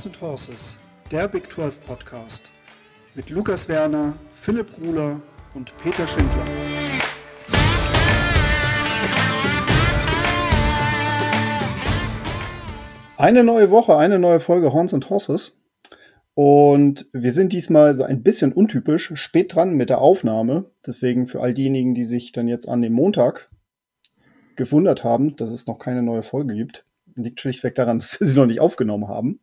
Horns and Horses, der Big 12 Podcast mit Lukas Werner, Philipp Gruler und Peter Schindler. Eine neue Woche, eine neue Folge Horns and Horses. Und wir sind diesmal so ein bisschen untypisch spät dran mit der Aufnahme. Deswegen für all diejenigen, die sich dann jetzt an dem Montag gewundert haben, dass es noch keine neue Folge gibt, liegt schlichtweg daran, dass wir sie noch nicht aufgenommen haben.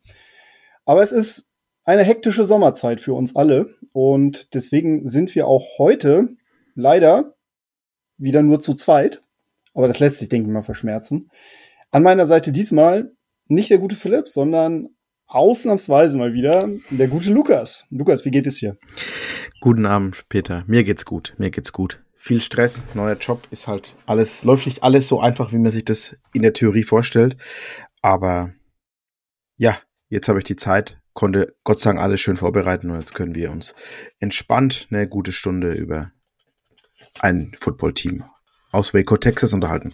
Aber es ist eine hektische Sommerzeit für uns alle und deswegen sind wir auch heute leider wieder nur zu zweit. Aber das lässt sich, denke ich mal, verschmerzen. An meiner Seite diesmal nicht der gute Philipp, sondern ausnahmsweise mal wieder der gute Lukas. Lukas, wie geht es dir? Guten Abend, Peter. Mir geht's gut. Mir geht's gut. Viel Stress, neuer Job ist halt alles, läuft nicht alles so einfach, wie man sich das in der Theorie vorstellt. Aber ja, jetzt habe ich die Zeit, konnte Gott sei Dank alles schön vorbereiten und jetzt können wir uns entspannt eine gute Stunde über ein Footballteam aus Waco, Texas unterhalten.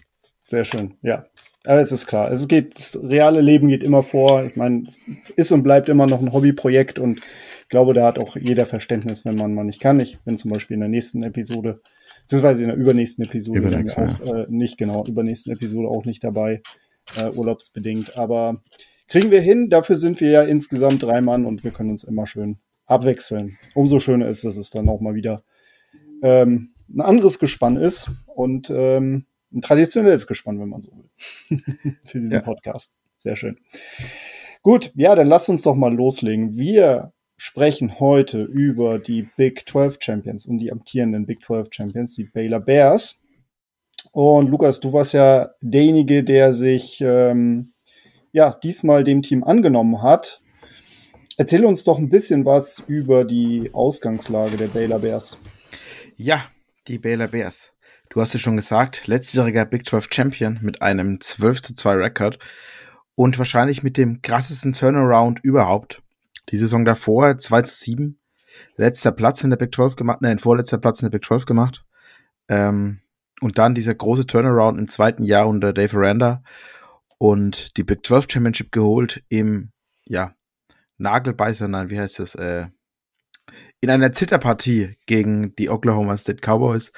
Sehr schön, ja. Aber es ist klar, es geht, das reale Leben geht immer vor. Ich meine, es ist und bleibt immer noch ein Hobbyprojekt und ich glaube, da hat auch jeder Verständnis, wenn man mal nicht kann. Ich bin zum Beispiel in der nächsten Episode, beziehungsweise in der übernächsten Episode Übernächste, auch, äh, nicht, genau, übernächsten Episode auch nicht dabei, äh, urlaubsbedingt. Aber kriegen wir hin, dafür sind wir ja insgesamt drei Mann und wir können uns immer schön abwechseln. Umso schöner ist, dass es dann auch mal wieder ähm, ein anderes Gespann ist und ähm, ein traditionelles Gespann, wenn man so will, für diesen Ja. Podcast. Sehr schön. Gut, ja, dann lasst uns doch mal loslegen. Wir sprechen heute über die Big 12 Champions und die amtierenden Big 12 Champions, die Baylor Bears. Und Lukas, du warst ja derjenige, der sich ähm, ja diesmal dem Team angenommen hat. Erzähl uns doch ein bisschen was über die Ausgangslage der Baylor Bears. Ja, die Baylor Bears. Du hast es schon gesagt, letztjähriger Big 12 Champion mit einem 12 zu 2 Rekord und wahrscheinlich mit dem krassesten Turnaround überhaupt. Die Saison davor 2 zu 7. Letzter Platz in der Big 12 gemacht, nein, vorletzter Platz in der Big 12 gemacht. Ähm, und dann dieser große Turnaround im zweiten Jahr unter Dave Aranda und die Big 12 Championship geholt im, ja, Nagelbeißer, nein, wie heißt das, äh, in einer Zitterpartie gegen die Oklahoma State Cowboys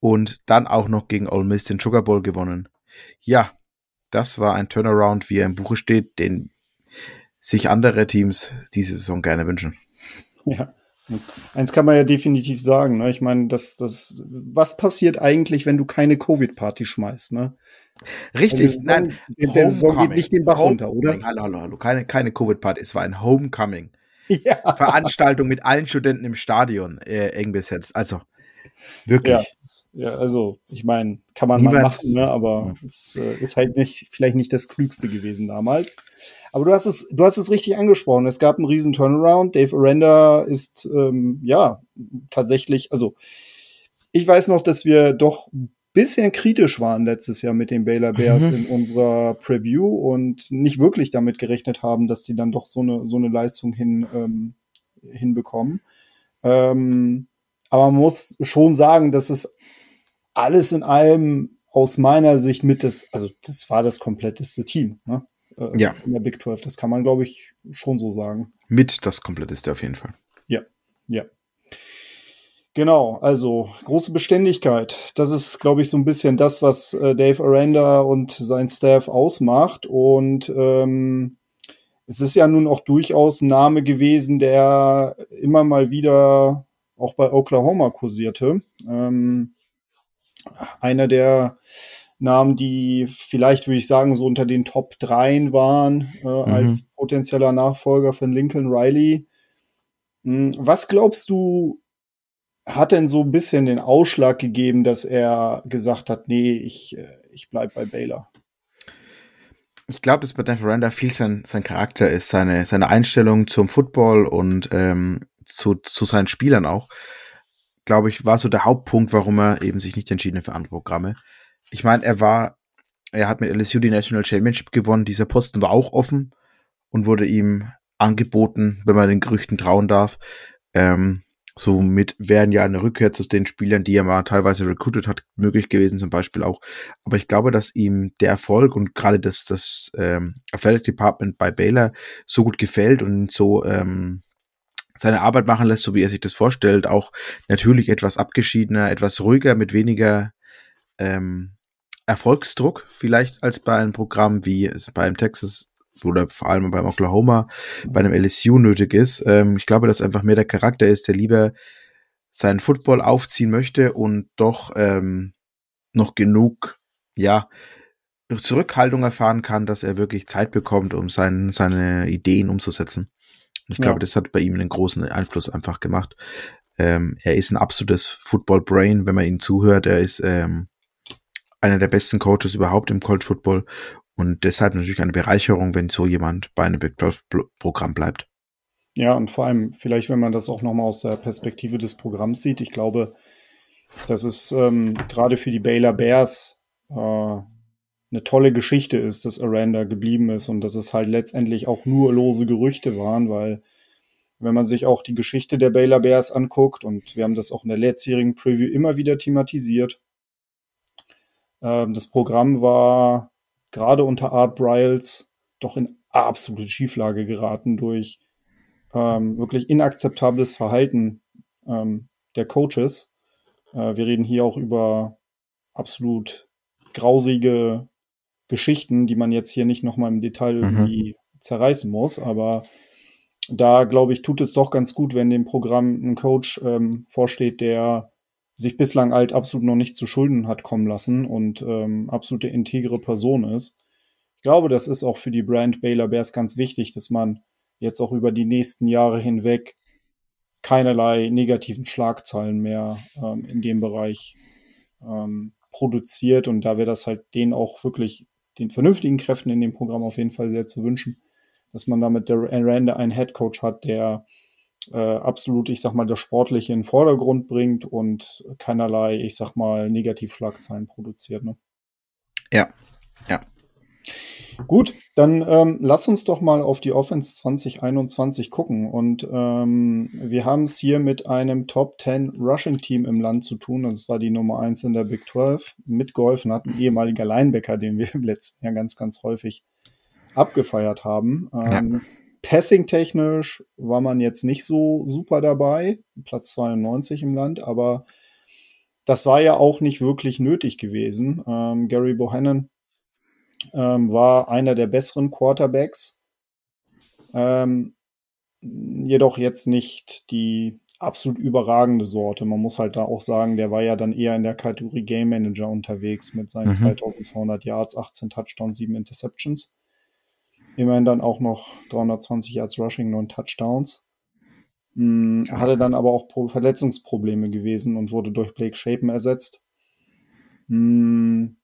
und dann auch noch gegen Ole Miss den Sugar Bowl gewonnen. Ja, das war ein Turnaround, wie er im Buche steht, den sich andere Teams diese Saison gerne wünschen. Ja. Eins kann man ja definitiv sagen, ne? Ich meine, das, das, was passiert eigentlich, wenn du keine Covid-Party schmeißt, ne? Richtig, Also, nein, der- Saison geht nicht den Bach runter, oder? Hallo, hallo, hallo, keine, keine Covid-Party, es war ein Homecoming. Ja. Veranstaltung mit allen Studenten im Stadion äh, eng besetzt. Also, wirklich. Ja, ja also ich meine, kann man mal Niemand- machen, ne? aber es äh, ist halt nicht, vielleicht nicht das Klügste gewesen damals. Aber du hast es, du hast es richtig angesprochen. Es gab einen riesen Turnaround. Dave Aranda ist ähm, ja tatsächlich, also ich weiß noch, dass wir doch ein bisschen kritisch waren letztes Jahr mit den Baylor Bears Mhm. in unserer Preview und nicht wirklich damit gerechnet haben, dass die dann doch so eine, so eine Leistung hin, ähm, hinbekommen. Ähm, aber man muss schon sagen, dass es alles in allem aus meiner Sicht mit das, also das war das kompletteste Team, ne? Äh, Ja. In der Big 12. Das kann man, glaube ich, schon so sagen. Mit das kompletteste auf jeden Fall. Ja. Genau, also große Beständigkeit. Das ist, glaube ich, so ein bisschen das, was äh, Dave Aranda und sein Staff ausmacht. Und ähm, es ist ja nun auch durchaus ein Name gewesen, der immer mal wieder auch bei Oklahoma kursierte. Ähm, einer der Namen, die vielleicht, würde ich sagen, so unter den Top 3 waren, äh, als potenzieller Nachfolger von Lincoln Riley. Hm, Was glaubst du, hat denn so ein bisschen den Ausschlag gegeben, dass er gesagt hat, nee, ich, äh, ich bleib bei Baylor? Ich glaube, dass bei Dan Ferranda viel sein, sein Charakter ist, seine, seine Einstellung zum Football und ähm, zu, zu seinen Spielern auch. Glaube ich, war so der Hauptpunkt, warum er eben sich nicht entschieden hat für andere Programme. Ich meine, er war, er hat mit LSU die National Championship gewonnen. Dieser Posten war auch offen und wurde ihm angeboten, wenn man den Gerüchten trauen darf. Ähm, Somit wären ja eine Rückkehr zu den Spielern, die er mal teilweise recruited hat, möglich gewesen, zum Beispiel auch. Aber ich glaube, dass ihm der Erfolg und gerade das, das ähm, Athletic Department bei Baylor so gut gefällt und so ähm, seine Arbeit machen lässt, so wie er sich das vorstellt. Auch natürlich etwas abgeschiedener, etwas ruhiger, mit weniger ähm, Erfolgsdruck vielleicht als bei einem Programm, wie beim Texas oder vor allem beim Oklahoma, bei einem LSU nötig ist. Ähm, ich glaube, dass einfach mehr der Charakter ist, der lieber seinen Football aufziehen möchte und doch ähm, noch genug, ja, Zurückhaltung erfahren kann, dass er wirklich Zeit bekommt, um sein, seine Ideen umzusetzen. Ich ja. glaube, das hat bei ihm einen großen Einfluss einfach gemacht. Ähm, er ist ein absolutes Football-Brain, wenn man ihm zuhört. Er ist ähm, einer der besten Coaches überhaupt im College Football und deshalb natürlich eine Bereicherung, wenn so jemand bei einem Big 12 Programm bleibt. Ja, und vor allem vielleicht, wenn man das auch nochmal aus der Perspektive des Programms sieht. Ich glaube, dass es ähm, gerade für die Baylor Bears äh, eine tolle Geschichte ist, dass Aranda geblieben ist und dass es halt letztendlich auch nur lose Gerüchte waren, weil wenn man sich auch die Geschichte der Baylor Bears anguckt und wir haben das auch in der letztjährigen Preview immer wieder thematisiert, ähm, das Programm war gerade unter Art Bryles doch in absolute Schieflage geraten durch ähm, wirklich inakzeptables Verhalten ähm, der Coaches. Äh, wir reden hier auch über absolut grausige Geschichten, die man jetzt hier nicht nochmal im Detail mhm. irgendwie zerreißen muss, aber da glaube ich, tut es doch ganz gut, wenn dem Programm ein Coach ähm, vorsteht, der sich bislang halt absolut noch nicht zu Schulden hat kommen lassen und ähm, absolute integre Person ist. Ich glaube, das ist auch für die Brand Baylor Bears ganz wichtig, dass man jetzt auch über die nächsten Jahre hinweg keinerlei negativen Schlagzeilen mehr ähm, in dem Bereich ähm, produziert. Und da wäre das halt denen auch wirklich den vernünftigen Kräften in dem Programm auf jeden Fall sehr zu wünschen, dass man damit der Rande einen Head Coach hat, der äh, absolut, ich sag mal, das Sportliche in den Vordergrund bringt und keinerlei, ich sag mal, Negativschlagzeilen produziert. Ne? Ja, ja. Gut, dann ähm, lass uns doch mal auf die Offense 2021 gucken. Und ähm, wir haben es hier mit einem Top 10 Rushing Team im Land zu tun. Und es war die Nummer 1 in der Big 12. Mitgeholfen hat ein ehemaliger Linebacker, den wir im letzten Jahr ganz, ganz häufig abgefeiert haben. Ähm, ja. Passing-technisch war man jetzt nicht so super dabei, Platz 92 im Land, aber das war ja auch nicht wirklich nötig gewesen. Ähm, Gary Bohannon ähm, war einer der besseren Quarterbacks, ähm, jedoch jetzt nicht die absolut überragende Sorte. Man muss halt da auch sagen, der war ja dann eher in der Kategorie Game Manager unterwegs mit seinen mhm. 2200 Yards, 18 Touchdowns, 7 Interceptions. Immerhin dann auch noch 320 Yards Rushing, 9 Touchdowns. Hm, hatte dann aber auch Verletzungsprobleme gewesen und wurde durch Blake Shapen ersetzt. Hm,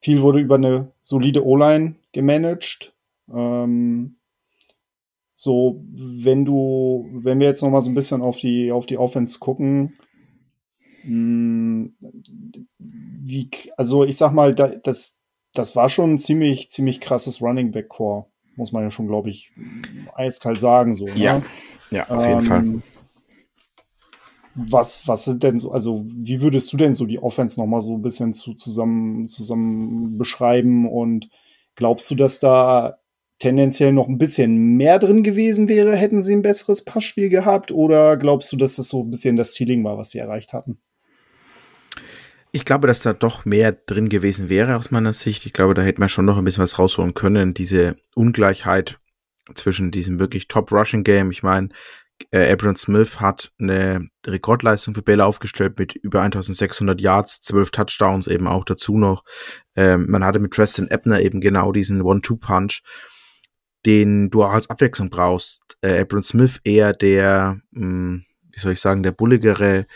viel wurde über eine solide O-Line gemanagt. Ähm, so, wenn du, wenn wir jetzt noch mal so ein bisschen auf die, auf die Offense gucken, mh, hm, wie, also ich sag mal, da, das, das war schon ein ziemlich, ziemlich krasses Running Back Core, muss man ja schon, glaube ich, eiskalt sagen. So, ne? Ja, ja, auf jeden ähm, Fall. Was, was sind denn so, also wie würdest du denn so die Offense nochmal so ein bisschen zu, zusammen, zusammen beschreiben und glaubst du, dass da tendenziell noch ein bisschen mehr drin gewesen wäre, hätten sie ein besseres Passspiel gehabt oder glaubst du, dass das so ein bisschen das Ceiling war, was sie erreicht hatten? Ich glaube, dass da doch mehr drin gewesen wäre aus meiner Sicht. Ich glaube, da hätte man schon noch ein bisschen was rausholen können. Diese Ungleichheit zwischen diesem wirklich Top-Rushing-Game. Ich meine, äh, Abram Smith hat eine Rekordleistung für Bälle aufgestellt mit über 1600 Yards, 12 Touchdowns eben auch dazu noch. Ähm, man hatte mit Preston Ebner eben genau diesen One-Two-Punch, den du auch als Abwechslung brauchst. Äh, Abram Smith eher der, mh, hm, wie soll ich sagen, der bulligere,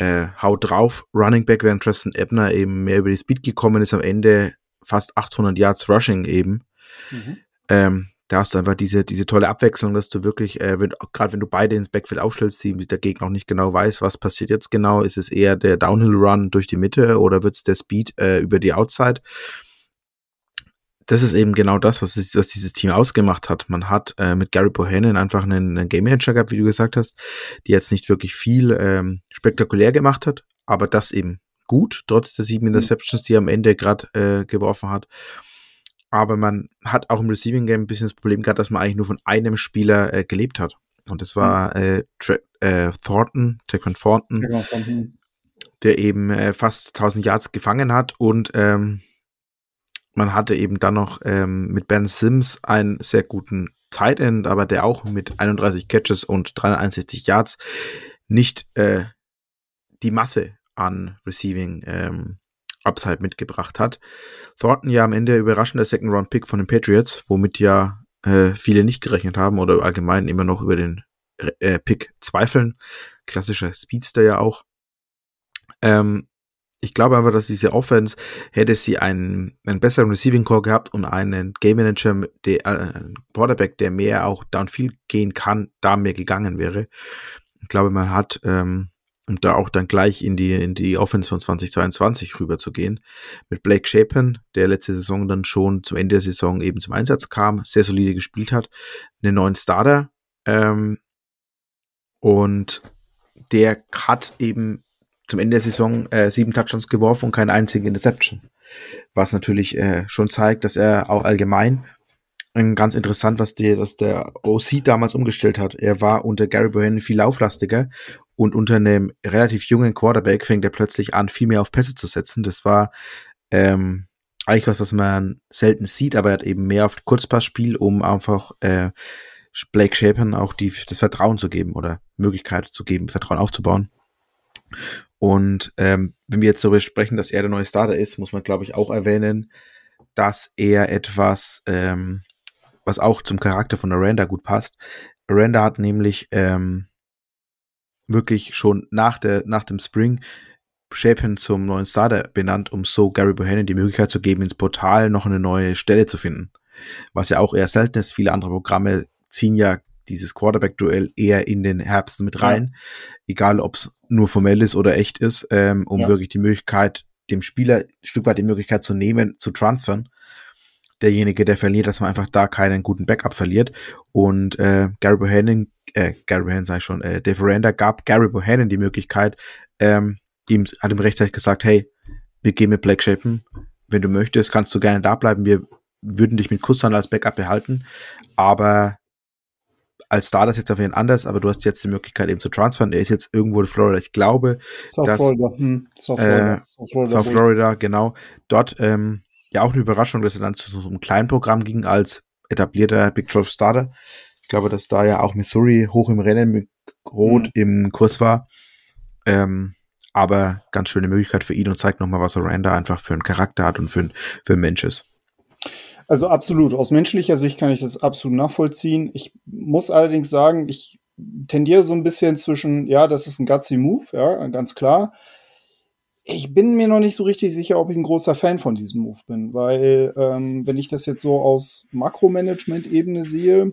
äh, haut drauf Running Back, während Tristan Ebner eben mehr über die Speed gekommen ist, am Ende fast 800 Yards Rushing eben. Mhm. Ähm, da hast du einfach diese, diese tolle Abwechslung, dass du wirklich, äh, gerade wenn du beide ins Backfield aufstellst, die der Gegner auch nicht genau weiß, was passiert jetzt genau, ist es eher der Downhill Run durch die Mitte oder wird es der Speed äh, über die Outside? Das ist eben genau das, was, ist, was dieses Team ausgemacht hat. Man hat äh, mit Gary Bohannon einfach einen, einen Game Manager gehabt, wie du gesagt hast, die jetzt nicht wirklich viel ähm, spektakulär gemacht hat, aber das eben gut, trotz der sieben mhm. Interceptions, die er am Ende gerade äh, geworfen hat. Aber man hat auch im Receiving Game ein bisschen das Problem gehabt, dass man eigentlich nur von einem Spieler äh, gelebt hat. Und das war mhm. äh, äh, Thornton, Jackman Thornton, genau, der eben äh, fast 1000 Yards gefangen hat und ähm, man hatte eben dann noch ähm, mit Ben Sims einen sehr guten Tight End, aber der auch mit 31 Catches und 361 Yards nicht äh, die Masse an Receiving ähm, Upside mitgebracht hat. Thornton ja am Ende überraschender Second Round Pick von den Patriots, womit ja äh, viele nicht gerechnet haben oder allgemein immer noch über den äh, Pick zweifeln. Klassischer Speedster ja auch. Ähm, ich glaube aber, dass diese Offense hätte sie einen, einen besseren Receiving Core gehabt und einen Game Manager, der, äh, Quarterback, der mehr auch downfield gehen kann, da mehr gegangen wäre. Ich glaube, man hat, ähm, und da auch dann gleich in die, in die Offense von 2022 rüber zu gehen, mit Blake Shapen, der letzte Saison dann schon zum Ende der Saison eben zum Einsatz kam, sehr solide gespielt hat, einen neuen Starter, ähm, und der hat eben zum Ende der Saison äh, sieben Touchdowns geworfen und keine einzige Interception. Was natürlich äh, schon zeigt, dass er auch allgemein äh, ganz interessant, was, die, was der OC damals umgestellt hat. Er war unter Gary Bohannon viel lauflastiger und unter einem relativ jungen Quarterback fängt er plötzlich an, viel mehr auf Pässe zu setzen. Das war ähm, eigentlich was, was man selten sieht, aber er hat eben mehr auf Kurzpassspiel, um einfach äh, Blake Shapen auch die, das Vertrauen zu geben oder Möglichkeit zu geben, Vertrauen aufzubauen. Und ähm, wenn wir jetzt darüber sprechen, dass er der neue Starter ist, muss man, glaube ich, auch erwähnen, dass er etwas, ähm, was auch zum Charakter von Aranda gut passt. Aranda hat nämlich ähm, wirklich schon nach, der, nach dem Spring Shapen zum neuen Starter benannt, um so Gary Bohannon die Möglichkeit zu geben, ins Portal noch eine neue Stelle zu finden. Was ja auch eher selten ist. Viele andere Programme ziehen ja dieses Quarterback-Duell eher in den Herbst mit rein, ja. egal ob es nur formell ist oder echt ist, ähm, um ja. wirklich die Möglichkeit, dem Spieler ein Stück weit die Möglichkeit zu nehmen, zu transfern. Derjenige, der verliert, dass man einfach da keinen guten Backup verliert. Und äh, Gary Bohannon, äh, Gary Bohannon sei schon, äh, Dave Aranda gab Gary Bohannon die Möglichkeit, ähm, ihm, hat ihm rechtzeitig gesagt, hey, wir gehen mit Black Shapen. Wenn du möchtest, kannst du gerne da bleiben. Wir würden dich mit Kusshand als Backup behalten. Aber als Starter ist jetzt auf jeden Fall anders, aber du hast jetzt die Möglichkeit eben zu transfern. Er ist jetzt irgendwo in Florida. Ich glaube, South dass, Florida. Hm, South Florida. Äh, South Florida, South Florida genau. Dort ähm, ja auch eine Überraschung, dass er dann zu so einem kleinen Programm ging als etablierter Big 12 Starter. Ich glaube, dass da ja auch Missouri hoch im Rennen mit Rot mhm. im Kurs war. Ähm, aber ganz schöne Möglichkeit für ihn und zeigt nochmal, was Oranda einfach für einen Charakter hat und für, ein, für ein Mensch ist. Also absolut. Aus menschlicher Sicht kann ich das absolut nachvollziehen. Ich muss allerdings sagen, ich tendiere so ein bisschen zwischen, ja, das ist ein gutsy Move, ja, ganz klar. Ich bin mir noch nicht so richtig sicher, ob ich ein großer Fan von diesem Move bin, weil ähm, wenn ich das jetzt so aus Makromanagement-Ebene sehe,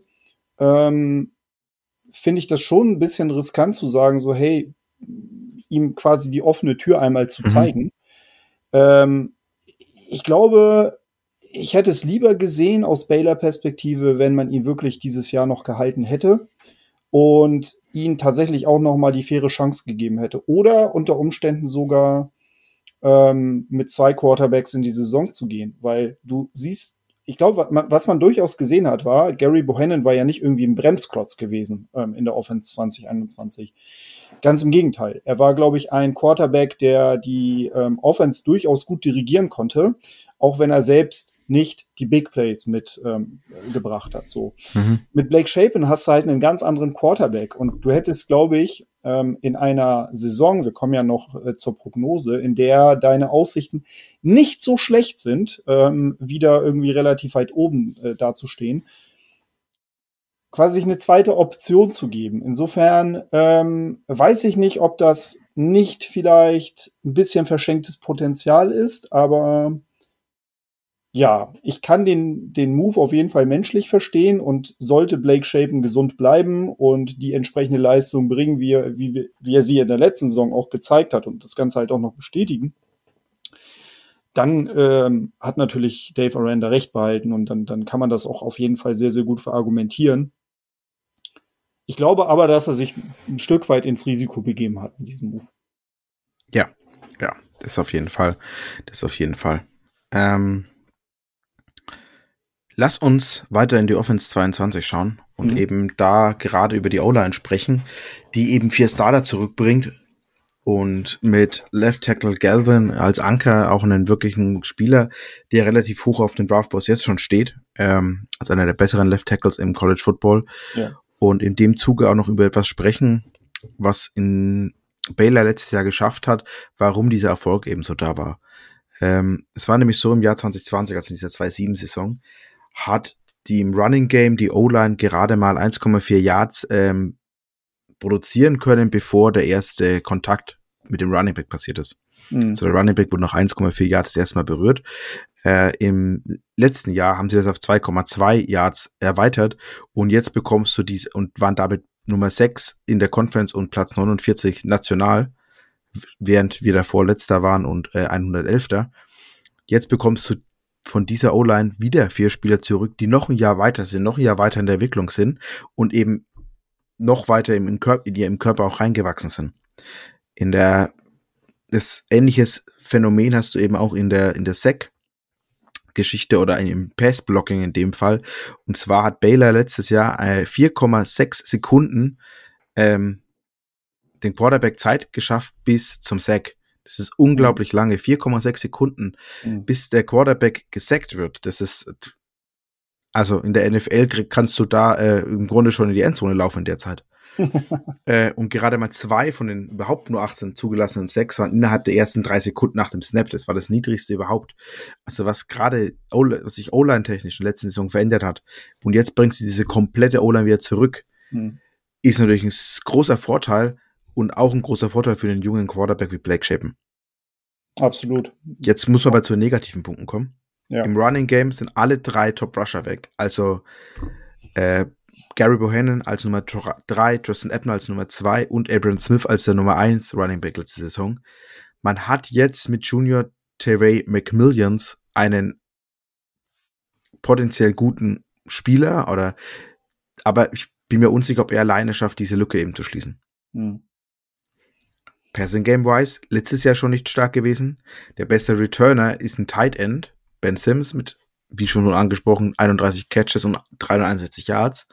ähm, finde ich das schon ein bisschen riskant zu sagen, so hey, ihm quasi die offene Tür einmal zu mhm. zeigen. Ähm, ich glaube, ich hätte es lieber gesehen aus Baylor-Perspektive, wenn man ihn wirklich dieses Jahr noch gehalten hätte und ihn tatsächlich auch noch mal die faire Chance gegeben hätte. Oder unter Umständen sogar ähm, mit zwei Quarterbacks in die Saison zu gehen. Weil du siehst, ich glaube, was man durchaus gesehen hat, war, Gary Bohannon war ja nicht irgendwie ein Bremsklotz gewesen ähm, in der Offense 2021. Ganz im Gegenteil. Er war, glaube ich, ein Quarterback, der die ähm, Offense durchaus gut dirigieren konnte, auch wenn er selbst nicht die Big Plays mitgebracht ähm, hat. So. Mhm. Mit Blake Shapen hast du halt einen ganz anderen Quarterback und du hättest, glaube ich, ähm, in einer Saison, wir kommen ja noch äh, zur Prognose, in der deine Aussichten nicht so schlecht sind, ähm, wieder irgendwie relativ weit oben äh, dazustehen, quasi eine zweite Option zu geben. Insofern ähm, weiß ich nicht, ob das nicht vielleicht ein bisschen verschenktes Potenzial ist, aber ja, ich kann den, den Move auf jeden Fall menschlich verstehen und sollte Blake Shapen gesund bleiben und die entsprechende Leistung bringen, wie er, wie, wie er sie in der letzten Saison auch gezeigt hat und das Ganze halt auch noch bestätigen, dann ähm, hat natürlich Dave Aranda recht behalten und dann, dann kann man das auch auf jeden Fall sehr, sehr gut verargumentieren. Ich glaube aber, dass er sich ein Stück weit ins Risiko begeben hat mit diesem Move. Ja, ja, das auf jeden Fall. Das auf jeden Fall. Ähm, lass uns weiter in die Offense 22 schauen und mhm. eben da gerade über die O-Line sprechen, die eben vier Starter zurückbringt und mit Left Tackle Galvin als Anker auch einen wirklichen Spieler, der relativ hoch auf den Draftboards jetzt schon steht, ähm, als einer der besseren Left Tackles im College Football. Ja. Und in dem Zuge auch noch über etwas sprechen, was in Baylor letztes Jahr geschafft hat, warum dieser Erfolg eben so da war. Ähm, es war nämlich so im Jahr 2020, also in dieser 2-7-Saison, hat die im Running Game die O-Line gerade mal 1,4 Yards ähm, produzieren können, bevor der erste Kontakt mit dem Running Back passiert ist. Mhm. Also der Running Back wurde nach 1,4 Yards erstmal berührt. Äh, Im letzten Jahr haben sie das auf 2,2 Yards erweitert und jetzt bekommst du dies und waren damit Nummer 6 in der Conference und Platz 49 national, während wir davor letzter waren und äh, 111. Jetzt bekommst du von dieser O-Line wieder vier Spieler zurück, die noch ein Jahr weiter sind, noch ein Jahr weiter in der Entwicklung sind und eben noch weiter im, in, Körper, in ihrem Körper auch reingewachsen sind. In der, das ähnliches Phänomen hast du eben auch in der, in der SEC. Geschichte oder im Pass-Blocking in dem Fall. Und zwar hat Baylor letztes Jahr äh, 4,6 Sekunden ähm, den Quarterback Zeit geschafft bis zum Sack. Das ist unglaublich lange. 4,6 Sekunden, mhm. bis der Quarterback gesackt wird. Das ist also in der NFL kannst du da äh, im Grunde schon in die Endzone laufen in der Zeit. äh, und gerade mal zwei von den überhaupt nur 18 zugelassenen Sacks waren innerhalb der ersten drei Sekunden nach dem Snap. Das war das niedrigste überhaupt. Also was gerade, was sich O-Line technisch in der letzten Saison verändert hat. Und jetzt bringst du diese komplette O-Line wieder zurück. Hm. Ist natürlich ein großer Vorteil und auch ein großer Vorteil für den jungen Quarterback wie Blake Shapen. Absolut. Jetzt muss man aber zu negativen Punkten kommen. Ja. Im Running Game sind alle drei Top Rusher weg. Also äh, Gary Bohannon als Nummer 3, Tristan Ebner als Nummer 2 und Abraham Smith als der Nummer 1 Running Back letzte Saison. Man hat jetzt mit Junior Terray McMillions einen potenziell guten Spieler oder aber ich bin mir unsicher, ob er alleine schafft, diese Lücke eben zu schließen. Hm. Passing Game wise, letztes Jahr schon nicht stark gewesen. Der beste Returner ist ein Tight End Ben Sims mit, wie schon angesprochen, 31 Catches und 361 Yards.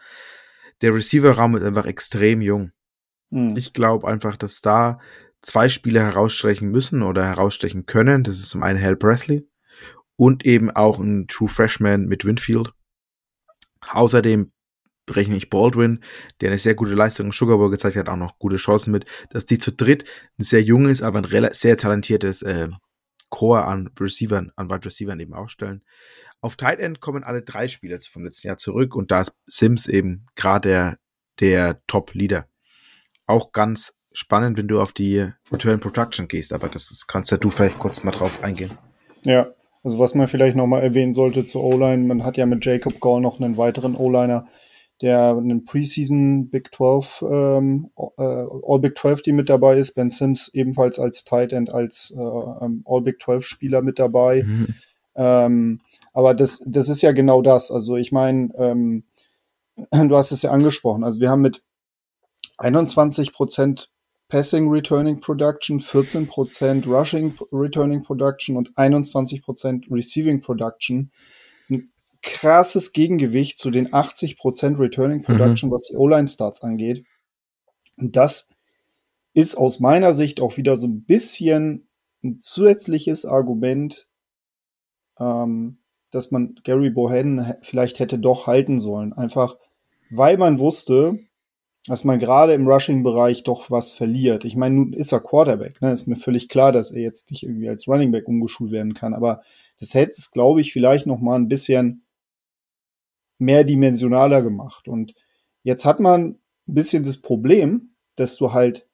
Der Receiver-Raum ist einfach extrem jung. Mhm. Ich glaube einfach, dass da zwei Spieler herausstechen müssen oder herausstechen können. Das ist zum einen Hal Presley und eben auch ein True Freshman mit Winfield. Außerdem berechne ich Baldwin, der eine sehr gute Leistung in Sugar Bowl gezeigt hat, auch noch gute Chancen mit, dass die zu dritt ein sehr junges, aber ein sehr talentiertes äh, Core an Receivern, an Wide Receivern eben aufstellen. Auf Tight End kommen alle drei Spieler vom letzten Jahr zurück und da ist Sims eben gerade der, der Top-Leader. Auch ganz spannend, wenn du auf die Return Production gehst, aber das kannst ja du vielleicht kurz mal drauf eingehen. Ja, also was man vielleicht nochmal erwähnen sollte zur O-Line, man hat ja mit Jacob Gall noch einen weiteren O-Liner, der einen Preseason Big 12, ähm, äh, All Big 12 die mit dabei ist. Ben Sims ebenfalls als Tight End, als äh, ähm, All Big 12 Spieler mit dabei. Mhm. Ähm, aber das, das ist ja genau das. Also ich meine, ähm, du hast es ja angesprochen. Also wir haben mit 21 Prozent Passing Returning Production, 14 Prozent Rushing Returning Production und 21 Prozent Receiving Production krasses Gegengewicht zu den 80% Returning mhm. Production, mhm. was die O-Line-Starts angeht. Und das ist aus meiner Sicht auch wieder so ein bisschen ein zusätzliches Argument, ähm, dass man Gary Bohannon vielleicht hätte doch halten sollen. Einfach, weil man wusste, dass man gerade im Rushing-Bereich doch was verliert. Ich meine, nun ist er Quarterback. Ne? Ist mir völlig klar, dass er jetzt nicht irgendwie als Running Back umgeschult werden kann. Aber das hätte es, glaube ich, vielleicht noch mal ein bisschen mehrdimensionaler gemacht. Und jetzt hat man ein bisschen das Problem, dass du halt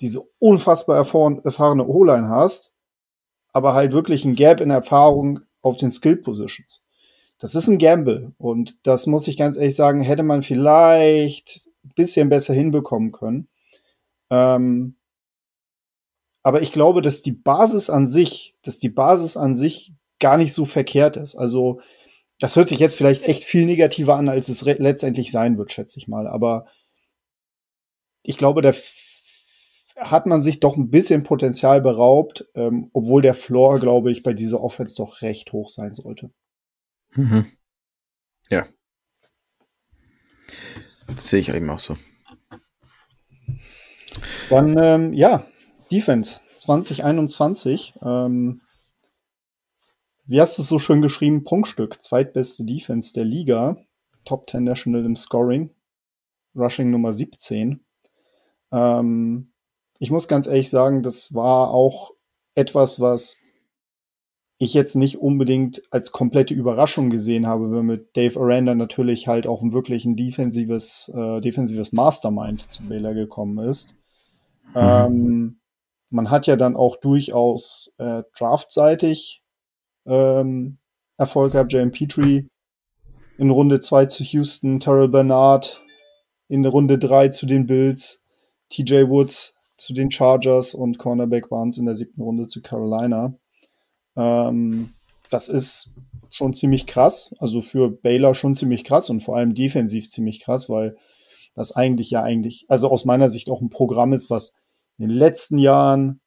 diese unfassbar erfahrene O-Line hast, aber halt wirklich ein Gap in Erfahrung auf den Skill Positions. Das ist ein Gamble und das muss ich ganz ehrlich sagen, hätte man vielleicht ein bisschen besser hinbekommen können. Ähm, aber ich glaube, dass die Basis an sich, dass die Basis an sich gar nicht so verkehrt ist. Also, das hört sich jetzt vielleicht echt viel negativer an, als es letztendlich sein wird, schätze ich mal. Aber ich glaube, da hat man sich doch ein bisschen Potenzial beraubt, ähm, obwohl der Floor, glaube ich, bei dieser Offense doch recht hoch sein sollte. Mhm. Ja. Das sehe ich eben auch so. Dann, ähm, ja, Defense 2021. Ähm, wie hast du es so schön geschrieben? Prunkstück. Zweitbeste Defense der Liga. Top 10 National im Scoring. Rushing Nummer 17. Ähm, ich muss ganz ehrlich sagen, das war auch etwas, was ich jetzt nicht unbedingt als komplette Überraschung gesehen habe, wenn mit Dave Aranda natürlich halt auch ein wirklich ein defensives, äh, defensives Mastermind zu Baylor gekommen ist. Mhm. Ähm, man hat ja dann auch durchaus äh, draftseitig ähm, Erfolg gehabt. J.M. Petrie in Runde 2 zu Houston, Terrell Bernard in Runde 3 zu den Bills, TJ Woods zu den Chargers und Cornerback Barnes in der siebten Runde zu Carolina. Ähm, das ist schon ziemlich krass, also für Baylor schon ziemlich krass und vor allem defensiv ziemlich krass, weil das eigentlich ja eigentlich, also aus meiner Sicht auch ein Programm ist, was in den letzten Jahren,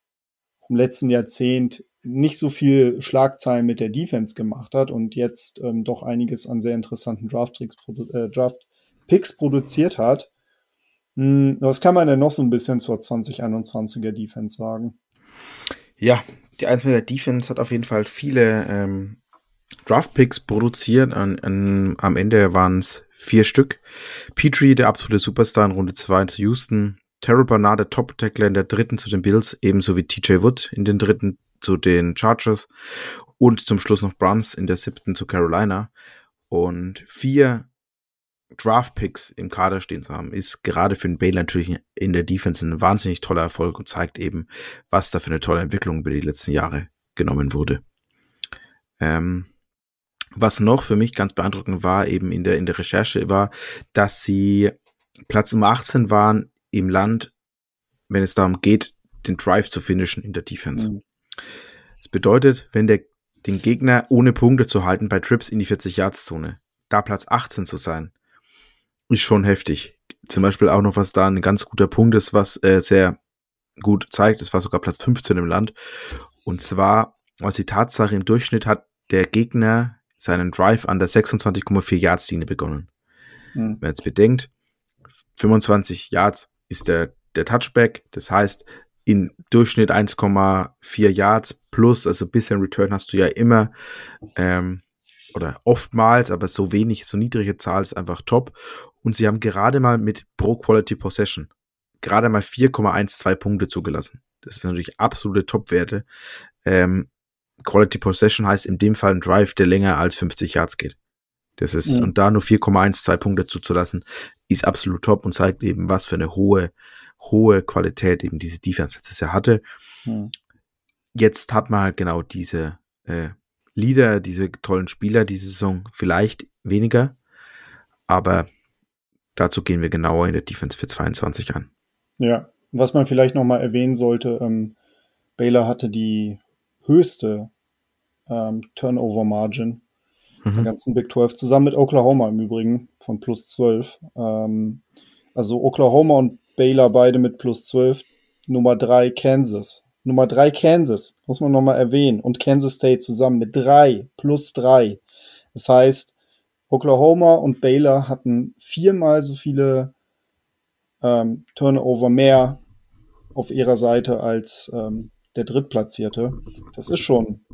im letzten Jahrzehnt nicht so viel Schlagzeilen mit der Defense gemacht hat und jetzt ähm, doch einiges an sehr interessanten Draft-Picks produ äh, Draft produziert hat. Hm, was kann man denn noch so ein bisschen zur 2021er Defense sagen? Ja, die 1 der Defense hat auf jeden Fall viele ähm, Draft-Picks produziert. An, an, am Ende waren es vier Stück. Petrie, der absolute Superstar in Runde 2 zu Houston. Terrell Bernard, der Top-Tackler in der dritten zu den Bills, ebenso wie TJ Wood in den dritten zu den Chargers und zum Schluss noch Bruns in der siebten zu Carolina. Und vier Draft-Picks im Kader stehen zu haben, ist gerade für den Baylor natürlich in der Defense ein wahnsinnig toller Erfolg und zeigt eben, was da für eine tolle Entwicklung über die letzten Jahre genommen wurde. Ähm, was noch für mich ganz beeindruckend war, eben in der, in der Recherche, war, dass sie Platz Nummer 18 waren im Land, wenn es darum geht, den Drive zu finishen in der Defense. Mhm. Das bedeutet, wenn der den Gegner ohne Punkte zu halten bei Trips in die 40-Yards-Zone, da Platz 18 zu sein, ist schon heftig. Zum Beispiel auch noch, was da ein ganz guter Punkt ist, was äh, sehr gut zeigt, es war sogar Platz 15 im Land. Und zwar, was die Tatsache im Durchschnitt hat der Gegner seinen Drive an der 26,4 Yards Linie begonnen. Mhm. Wenn jetzt bedenkt, 25 Yards ist der, der Touchback, das heißt, in Durchschnitt 1,4 Yards plus, also bisschen Return hast du ja immer, ähm, oder oftmals, aber so wenig, so niedrige Zahl ist einfach top. Und sie haben gerade mal mit Pro Quality Possession gerade mal 4,12 Punkte zugelassen. Das ist natürlich absolute Top-Werte. Ähm, Quality Possession heißt in dem Fall ein Drive, der länger als 50 Yards geht. Das ist, mhm. und da nur 4,12 Punkte zuzulassen, ist absolut top und zeigt eben, was für eine hohe, hohe Qualität eben diese Defense letztes Jahr hatte. Mhm. Jetzt hat man halt genau diese äh, Leader, diese tollen Spieler diese Saison vielleicht weniger, aber Dazu gehen wir genauer in der Defense für 22 an. Ja, was man vielleicht nochmal erwähnen sollte, ähm, Baylor hatte die höchste ähm, Turnover Margin mhm. der ganzen Big 12, zusammen mit Oklahoma im Übrigen von plus 12. Ähm, also Oklahoma und Baylor beide mit plus 12. Nummer 3 Kansas. Nummer 3 Kansas, muss man nochmal erwähnen. Und Kansas State zusammen mit 3 plus 3. Das heißt, Oklahoma und Baylor hatten viermal so viele ähm, Turnover mehr auf ihrer Seite als ähm, der Drittplatzierte. Das ist schon,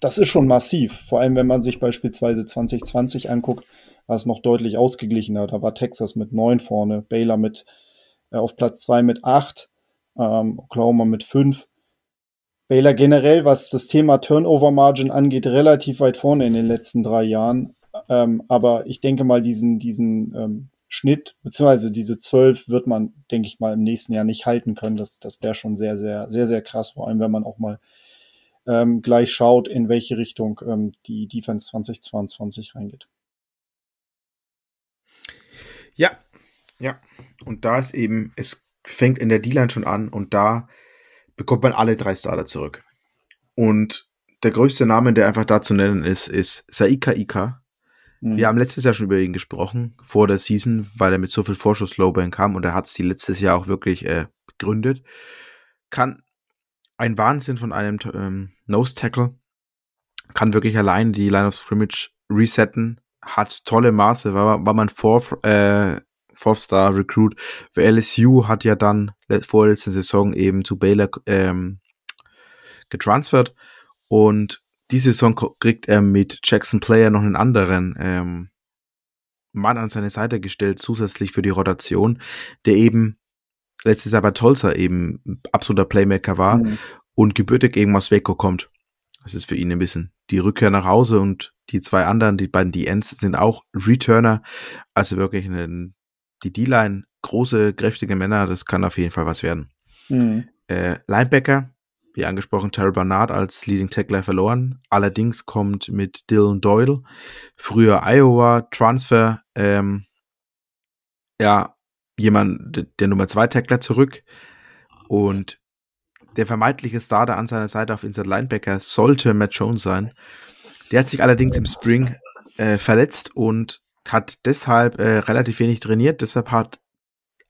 das ist schon massiv. Vor allem, wenn man sich beispielsweise 2020 anguckt, war es noch deutlich ausgeglichener. Da war Texas mit neun vorne, Baylor mit auf Platz zwei mit acht, ähm, Oklahoma mit fünf. Baylor generell, was das Thema Turnover Margin angeht, relativ weit vorne in den letzten drei Jahren. Ähm, aber ich denke mal, diesen, diesen ähm, Schnitt, beziehungsweise diese zwölf wird man, denke ich mal, im nächsten Jahr nicht halten können. Das, das wäre schon sehr, sehr, sehr, sehr krass, vor allem wenn man auch mal ähm, gleich schaut, in welche Richtung ähm, die Defense 2022 reingeht. Ja, ja. Und da ist eben, es fängt in der D-Line schon an und da bekommt man alle drei Starter zurück. Und der größte Name, der einfach da zu nennen ist, ist Saika Ika. Mhm. Wir haben letztes Jahr schon über ihn gesprochen, vor der Season, weil er mit so viel Vorschusslowbang kam und er hat sie letztes Jahr auch wirklich äh, begründet. Kann ein Wahnsinn von einem ähm, Nose Tackle, kann wirklich allein die Line of Scrimmage resetten, hat tolle Maße, war, war man Fourth, äh, Fourth Star Recruit für LSU, hat ja dann vorletzte Saison eben zu Baylor ähm, getransfert und diese Saison kriegt er mit Jackson Player noch einen anderen ähm, Mann an seine Seite gestellt, zusätzlich für die Rotation, der eben letztes Jahr bei Tulsa eben absoluter Playmaker war mhm. und gebürtig eben aus Waco kommt. Das ist für ihn ein bisschen die Rückkehr nach Hause und die zwei anderen, die beiden DNs, sind auch Returner. Also wirklich eine, die D-Line, große, kräftige Männer, das kann auf jeden Fall was werden. Mhm. Äh, Linebacker, wie angesprochen, Terry Barnard als Leading Tackler verloren. Allerdings kommt mit Dylan Doyle, früher Iowa Transfer, ähm, ja, jemand, der Nummer 2 Tackler zurück. Und der vermeintliche Starter an seiner Seite auf Inside Linebacker sollte Matt Jones sein. Der hat sich allerdings im Spring äh, verletzt und hat deshalb äh, relativ wenig trainiert. Deshalb hat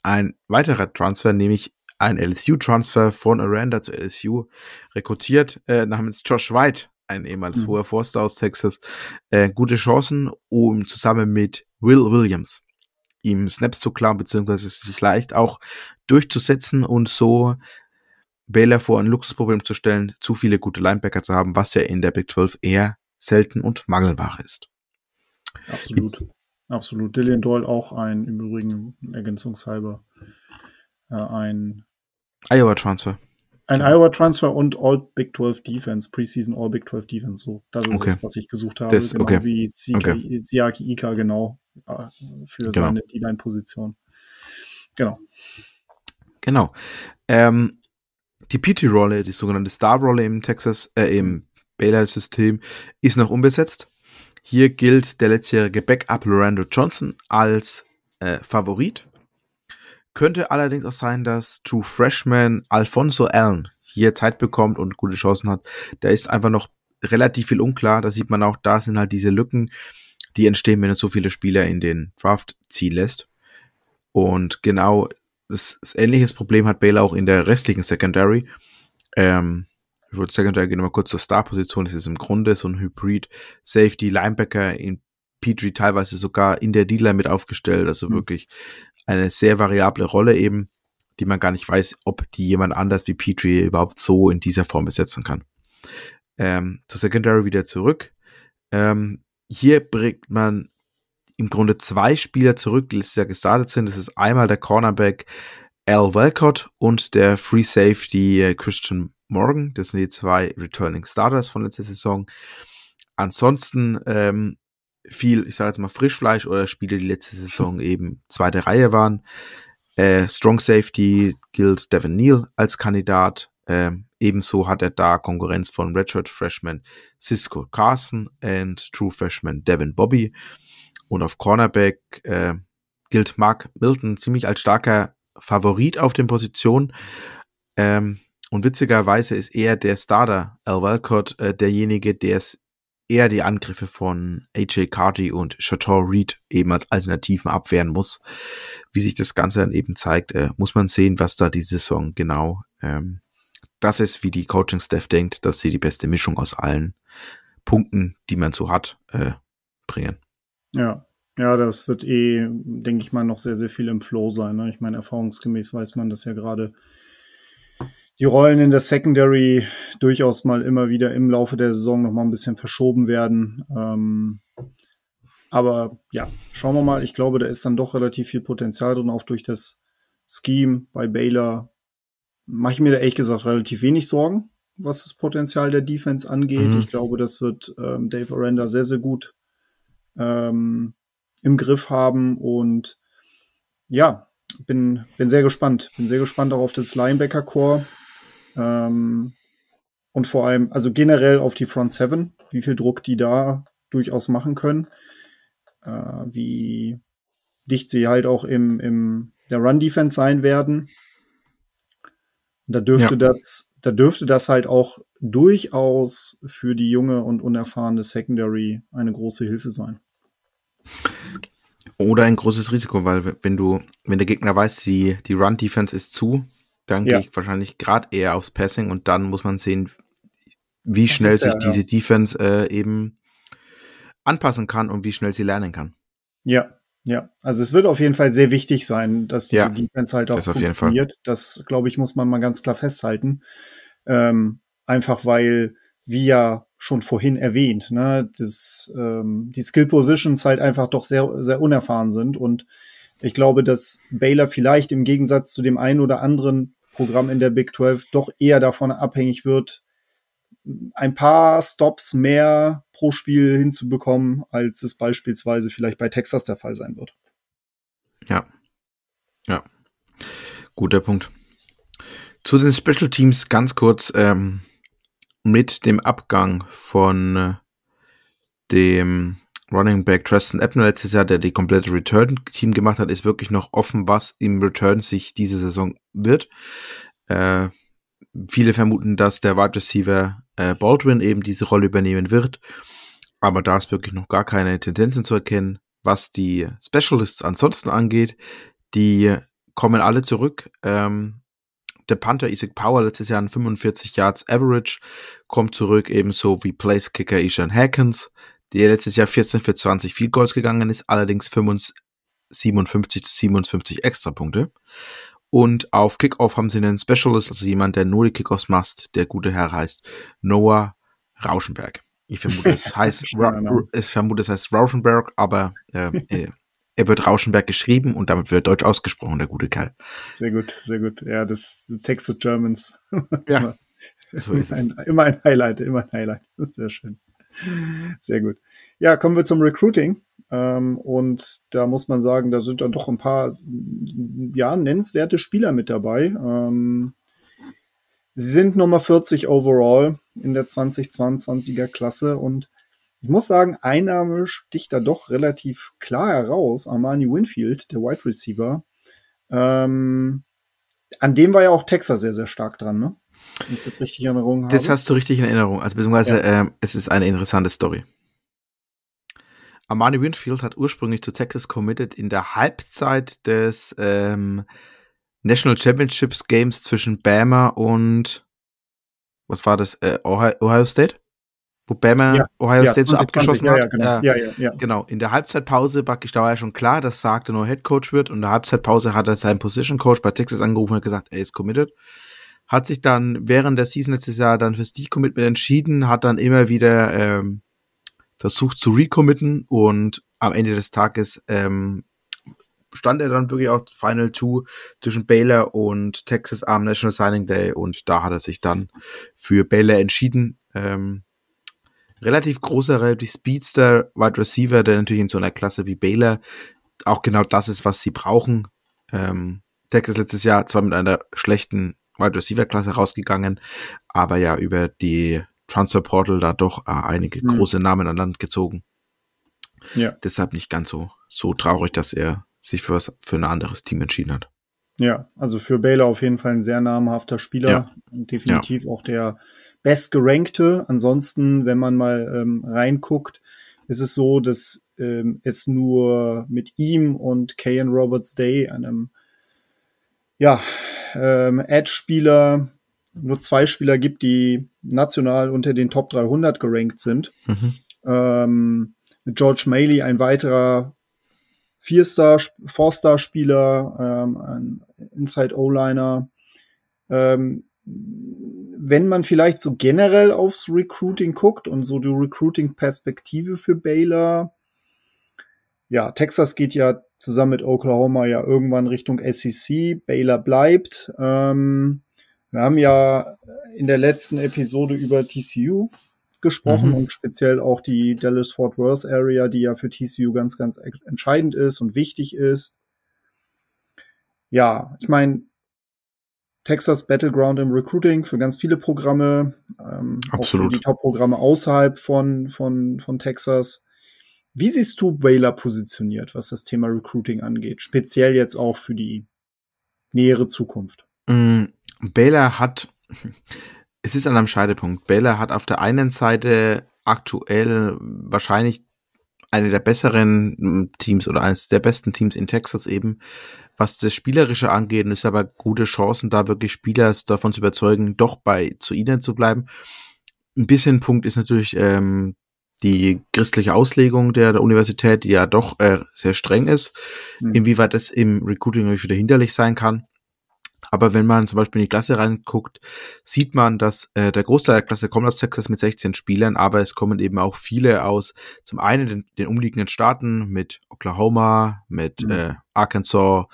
ein weiterer Transfer, nämlich ein LSU-Transfer von Aranda zu LSU rekrutiert, äh, namens Josh White, ein ehemals mhm. hoher Forster aus Texas, äh, gute Chancen, um zusammen mit Will Williams ihm Snaps zu klauen, beziehungsweise sich leicht auch durchzusetzen und so Baylor vor ein Luxusproblem zu stellen, zu viele gute Linebacker zu haben, was ja in der Big 12 eher selten und Mangelware ist. Absolut. Absolut. Dillian Doyle auch ein, im Übrigen ergänzungshalber, äh, ein Iowa Transfer. Ein genau. Iowa Transfer und All Big 12 Defense, Preseason All Big 12 Defense. So, das ist okay. es, was ich gesucht habe. Das, genau okay. wie Siaki okay. Ika genau äh, für genau. seine D-Line-Position. Genau. Genau. Ähm, die PT-Rolle, die sogenannte Star-Rolle im Texas, äh, im Baylor-System, ist noch unbesetzt. Hier gilt der letztjährige Backup Lorando Johnson als äh, Favorit. Könnte allerdings auch sein, dass True Freshman Alfonso Allen hier Zeit bekommt und gute Chancen hat. Da ist einfach noch relativ viel unklar. Da sieht man auch, da sind halt diese Lücken, die entstehen, wenn du so viele Spieler in den Draft ziehen lässt. Und genau das, das ähnliches Problem hat Baylor auch in der restlichen Secondary. Ähm, ich würde Secondary gehen mal kurz zur Star-Position. Das ist im Grunde so ein Hybrid. Safety, Linebacker in Petrie teilweise sogar in der Dealer mit aufgestellt. Also mhm. wirklich eine sehr variable Rolle eben, die man gar nicht weiß, ob die jemand anders wie Petrie überhaupt so in dieser Form besetzen kann. Ähm, zur Secondary wieder zurück. Ähm, hier bringt man im Grunde zwei Spieler zurück, die letztes Jahr gestartet sind. Das ist einmal der Cornerback Al Walcott und der Free Safety äh, Christian Morgan. Das sind die zwei Returning Starters von letzter Saison. Ansonsten ähm, viel, ich sage jetzt mal Frischfleisch oder Spiele, die letzte Saison eben zweite Reihe waren. Äh, Strong Safety gilt Devin Neal als Kandidat. Ähm, ebenso hat er da Konkurrenz von Redshirt Freshman Cisco Carson und True Freshman Devin Bobby. Und auf Cornerback äh, gilt Mark Milton ziemlich als starker Favorit auf den Positionen. Ähm, und witzigerweise ist er der Starter, Al Walcott, äh, derjenige, der es eher die Angriffe von AJ Carty und Chateau Reed eben als Alternativen abwehren muss. Wie sich das Ganze dann eben zeigt, äh, muss man sehen, was da die Saison genau ähm, das ist, wie die Coaching-Staff denkt, dass sie die beste Mischung aus allen Punkten, die man so hat, äh, bringen. Ja, ja, das wird eh, denke ich mal, noch sehr, sehr viel im Flow sein. Ne? Ich meine, erfahrungsgemäß weiß man, dass ja gerade die Rollen in der Secondary durchaus mal immer wieder im Laufe der Saison noch mal ein bisschen verschoben werden. Ähm, aber ja, schauen wir mal. Ich glaube, da ist dann doch relativ viel Potenzial drin, auch durch das Scheme bei Baylor. Mache ich mir da ehrlich gesagt relativ wenig Sorgen, was das Potenzial der Defense angeht. Mhm. Ich glaube, das wird ähm, Dave Aranda sehr, sehr gut ähm, im Griff haben und ja, bin, bin sehr gespannt. Bin sehr gespannt auch auf das Linebacker-Core. Ähm, und vor allem, also generell auf die Front Seven, wie viel Druck die da durchaus machen können. Äh, wie dicht sie halt auch im, im der Run-Defense sein werden. Und da dürfte ja. das da dürfte das halt auch durchaus für die junge und unerfahrene Secondary eine große Hilfe sein. Oder ein großes Risiko, weil wenn du, wenn der Gegner weiß, die, die Run-Defense ist zu, dann ja. gehe ich wahrscheinlich gerade eher aufs Passing und dann muss man sehen, wie das schnell sich diese Defense äh, eben anpassen kann und wie schnell sie lernen kann. Ja, ja. Also es wird auf jeden Fall sehr wichtig sein, dass diese ja, Defense halt auch das funktioniert. Das, glaube ich, muss man mal ganz klar festhalten. Ähm, einfach weil, wie ja schon vorhin erwähnt, ne, das, ähm, die Skill Positions halt einfach doch sehr, sehr unerfahren sind. Und ich glaube, dass Baylor vielleicht im Gegensatz zu dem einen oder anderen Programm in der Big 12 doch eher davon abhängig wird, ein paar Stops mehr pro Spiel hinzubekommen, als es beispielsweise vielleicht bei Texas der Fall sein wird. Ja. Ja. Guter Punkt. Zu den Special Teams ganz kurz. Ähm, mit dem Abgang von äh, dem Running Back Tristan Ebner letztes Jahr, der die komplette Return-Team gemacht hat, ist wirklich noch offen, was im Return sich diese Saison wird. Äh, viele vermuten, dass der Wide Receiver äh, Baldwin eben diese Rolle übernehmen wird. Aber da ist wirklich noch gar keine Tendenzen zu erkennen. Was die Specialists ansonsten angeht, die kommen alle zurück. Ähm, der Panther Isaac Power letztes Jahr ein 45 Yards Average kommt zurück, ebenso wie Place Kicker Ishan Hackens, der letztes Jahr 14 für 20 Field Goals gegangen ist, allerdings 57 zu 57 Extrapunkte. Und auf Kickoff haben sie einen Specialist, also jemand, der nur die Kickoffs macht. Der gute Herr heißt Noah Rauschenberg. Ich vermute, es heißt, ich vermute, es heißt Rauschenberg, aber äh, er wird Rauschenberg geschrieben und damit wird Deutsch ausgesprochen, der gute Kerl. Sehr gut, sehr gut. Ja, das Texas Germans. Ja, so ist es. immer ein Highlight, immer ein Highlight. Sehr schön. Sehr gut. Ja, kommen wir zum Recruiting. Ähm, und da muss man sagen, da sind dann doch ein paar ja, nennenswerte Spieler mit dabei. Ähm, sie sind Nummer 40 overall in der 2022er Klasse und ich muss sagen, ein Name sticht da doch relativ klar heraus. Armani Winfield, der Wide Receiver. Ähm, an dem war ja auch Texas sehr, sehr stark dran, ne? Wenn ich das richtig in Erinnerung habe. Das hast du richtig in Erinnerung. Also beziehungsweise ja. ähm, es ist eine interessante Story. Armani Winfield hat ursprünglich zu Texas committed in der Halbzeit des ähm, National Championships Games zwischen Bama und was war das? Äh, Ohio, Ohio, State? Wo Bama ja, Ohio ja, State so abgeschossen ja, hat. Genau. Ja, ja, ja, genau. In der Halbzeitpause da war ja schon klar, dass sagte nur Head Coach wird. Und in der Halbzeitpause hat er seinen Position Coach bei Texas angerufen und gesagt, er ist committed. Hat sich dann während der Season letztes Jahr dann fürs D-Commitment entschieden, hat dann immer wieder ähm, versucht zu recommitten und am Ende des Tages ähm, stand er dann wirklich auch Final Two zwischen Baylor und Texas am National Signing Day und da hat er sich dann für Baylor entschieden. Ähm, relativ großer, relativ Speedster Wide Receiver, der natürlich in so einer Klasse wie Baylor auch genau das ist, was sie brauchen. Ähm, Texas letztes Jahr zwar mit einer schlechten Wide Receiver Klasse rausgegangen, aber ja über die Transfer Portal da doch äh, einige mhm. große Namen an Land gezogen. Ja. Deshalb nicht ganz so, so traurig, dass er sich für, was, für ein anderes Team entschieden hat. Ja, also für Baylor auf jeden Fall ein sehr namhafter Spieler ja. und definitiv ja. auch der bestgerankte. Ansonsten, wenn man mal ähm, reinguckt, ist es so, dass ähm, es nur mit ihm und Kayan Roberts Day, einem ja, ähm, Edge-Spieler, nur zwei Spieler gibt, die national unter den Top 300 gerankt sind. Mhm. Ähm, mit George Maley ein weiterer Vier-Star, Four-Star-Spieler, ähm, ein Inside-O-Liner. Ähm, wenn man vielleicht so generell aufs Recruiting guckt und so die Recruiting-Perspektive für Baylor, ja, Texas geht ja zusammen mit Oklahoma ja irgendwann Richtung SEC. Baylor bleibt. Ähm, wir haben ja in der letzten Episode über TCU gesprochen mhm. und speziell auch die Dallas-Fort Worth Area, die ja für TCU ganz, ganz entscheidend ist und wichtig ist. Ja, ich meine, Texas Battleground im Recruiting für ganz viele Programme, ähm, Absolut. auch für die Top-Programme außerhalb von, von, von Texas. Wie siehst du Baylor positioniert, was das Thema Recruiting angeht? Speziell jetzt auch für die nähere Zukunft. Mm, Baylor hat Es ist an einem Scheidepunkt. Baylor hat auf der einen Seite aktuell wahrscheinlich eine der besseren hm, Teams oder eines der besten Teams in Texas eben, was das Spielerische angeht, ist aber gute Chancen, da wirklich Spieler davon zu überzeugen, doch bei zu ihnen zu bleiben. Ein bisschen Punkt ist natürlich ähm, die christliche Auslegung der, der Universität, die ja doch äh, sehr streng ist, mhm. inwieweit das im Recruiting wieder hinderlich sein kann. Aber wenn man zum Beispiel in die Klasse reinguckt, sieht man, dass äh, der Großteil der Klasse kommt aus Texas mit 16 Spielern, aber es kommen eben auch viele aus zum einen den, den umliegenden Staaten mit Oklahoma, mit mhm. äh, Arkansas,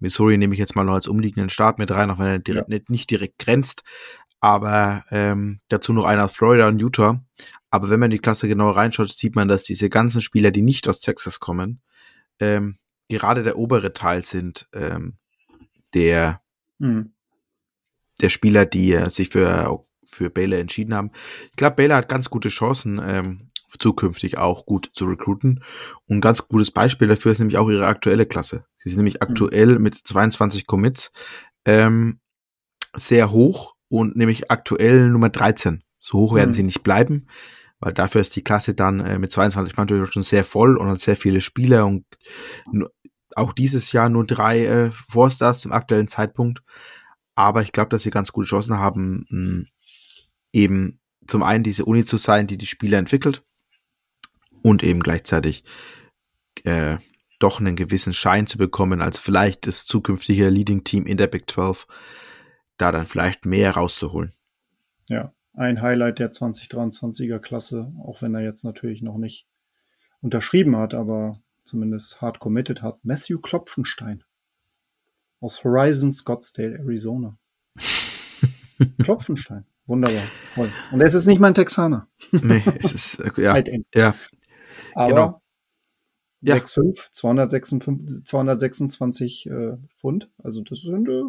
Missouri nehme ich jetzt mal noch als umliegenden Staat mit rein, auch wenn er direkt, ja. nicht, nicht direkt grenzt. Aber ähm, dazu noch einer aus Florida und Utah. Aber wenn man die Klasse genau reinschaut, sieht man, dass diese ganzen Spieler, die nicht aus Texas kommen, ähm, gerade der obere Teil sind ähm, der Mhm. Der Spieler, die äh, sich für, für Baylor entschieden haben. Ich glaube, Baylor hat ganz gute Chancen, ähm, zukünftig auch gut zu recruiten. Und ein ganz gutes Beispiel dafür ist nämlich auch ihre aktuelle Klasse. Sie sind nämlich mhm. aktuell mit 22 Commits ähm, sehr hoch und nämlich aktuell Nummer 13. So hoch werden mhm. sie nicht bleiben, weil dafür ist die Klasse dann äh, mit 22 Mann schon sehr voll und hat sehr viele Spieler und auch dieses Jahr nur drei äh, Four-Stars zum aktuellen Zeitpunkt. Aber ich glaube, dass sie ganz gute Chancen haben, mh, eben zum einen diese Uni zu sein, die die Spieler entwickelt und eben gleichzeitig äh, doch einen gewissen Schein zu bekommen als vielleicht das zukünftige Leading Team in der Big 12, da dann vielleicht mehr rauszuholen. Ja, ein Highlight der 2023er Klasse, auch wenn er jetzt natürlich noch nicht unterschrieben hat, aber zumindest hart committed hat, Matthew Klopfenstein aus Horizon Scottsdale, Arizona. Klopfenstein. Wunderbar. Toll. Und es ist nicht mein Texaner. nee, es ist, äh, ja. Halt ja. Aber genau. 6,5, 226, 226 äh, Pfund. Also das sind äh,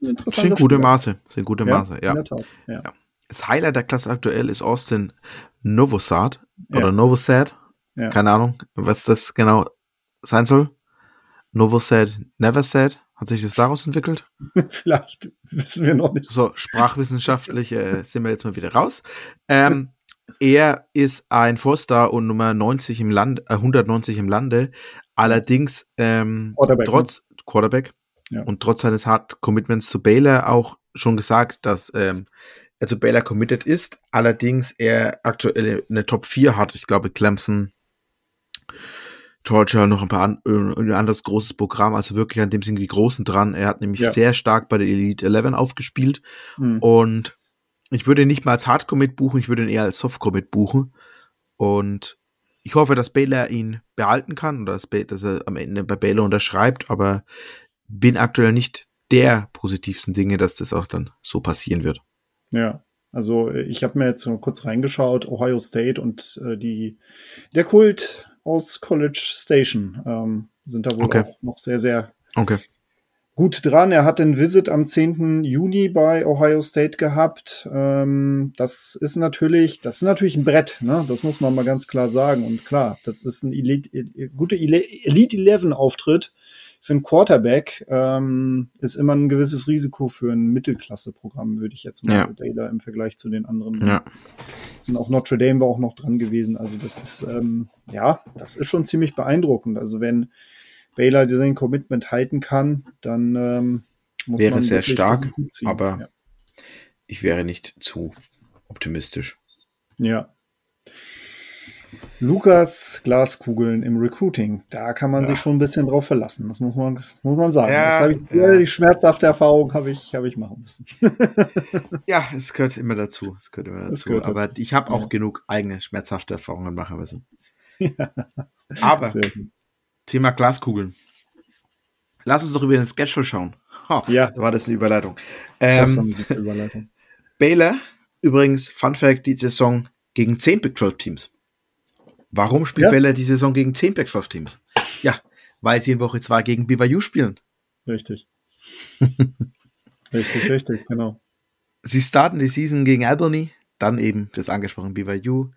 interessante Sind gute Maße. Sind gute Maße, ja. ja. ja. Das Highlight der Klasse aktuell ist Austin Novosad oder Novosad. Ja. Keine Ahnung, was das genau sein soll. Novo said, never said. Hat sich das daraus entwickelt? Vielleicht wissen wir noch nicht. So, sprachwissenschaftlich äh, sind wir jetzt mal wieder raus. Ähm, er ist ein Vorstar und Nummer 90 im Land, äh, 190 im Lande. Allerdings ähm, Quarterback, trotz ne? Quarterback ja. und trotz seines Hard Commitments zu Baylor auch schon gesagt, dass ähm, er zu Baylor committed ist. Allerdings er aktuell eine Top 4 hat. Ich glaube, Clemson, Georgia noch ein paar an, ein anderes großes Programm, also wirklich an dem sind die Großen dran. Er hat nämlich ja. sehr stark bei der Elite 11 aufgespielt mhm. und ich würde ihn nicht mal als Hardcore mitbuchen, ich würde ihn eher als Softcore mitbuchen und ich hoffe, dass Baylor ihn behalten kann oder dass, dass er am Ende bei Baylor unterschreibt, aber bin aktuell nicht der positivsten Dinge, dass das auch dann so passieren wird. Ja, also ich habe mir jetzt kurz reingeschaut, Ohio State und äh, die der Kult aus College Station ähm, sind da wohl okay. auch noch sehr, sehr okay. Gut dran. Er hat den Visit am 10. Juni bei Ohio State gehabt. Ähm, das ist natürlich, das ist natürlich ein Brett, ne? Das muss man mal ganz klar sagen. Und klar, das ist ein Elite, guter Elite 11 Auftritt für einen Quarterback ähm, ist immer ein gewisses Risiko für ein Mittelklasse-Programm, würde ich jetzt mal ja. Taylor im Vergleich zu den anderen. Ja. Sind auch Notre Dame war auch noch dran gewesen. Also das ist ähm, ja, das ist schon ziemlich beeindruckend. Also wenn Baylor sein Commitment halten kann, dann ähm, muss wäre man sehr stark, aber ja. ich wäre nicht zu optimistisch. Ja, Lukas Glaskugeln im Recruiting, da kann man ja. sich schon ein bisschen drauf verlassen. Das muss man, muss man sagen. Ja, das habe ich, ja. die schmerzhafte Erfahrung habe ich, habe ich machen müssen. ja, es gehört immer dazu. Es gehört immer dazu. Gehört Aber dazu. ich habe auch genug eigene schmerzhafte Erfahrungen machen müssen. Aber Thema Glaskugeln. Lass uns doch über den Schedule schauen. Oh, ja. Da war das eine Überleitung. Ähm, das eine Überleitung. Baylor, übrigens, Fun Fact, die Saison gegen 10 Big 12 Teams. Warum spielt ja. Bella die Saison gegen 10 Backdraft-Teams? Ja, weil sie in Woche 2 gegen BYU spielen. Richtig. richtig, richtig, genau. Sie starten die Season gegen Albany, dann eben das angesprochene BYU.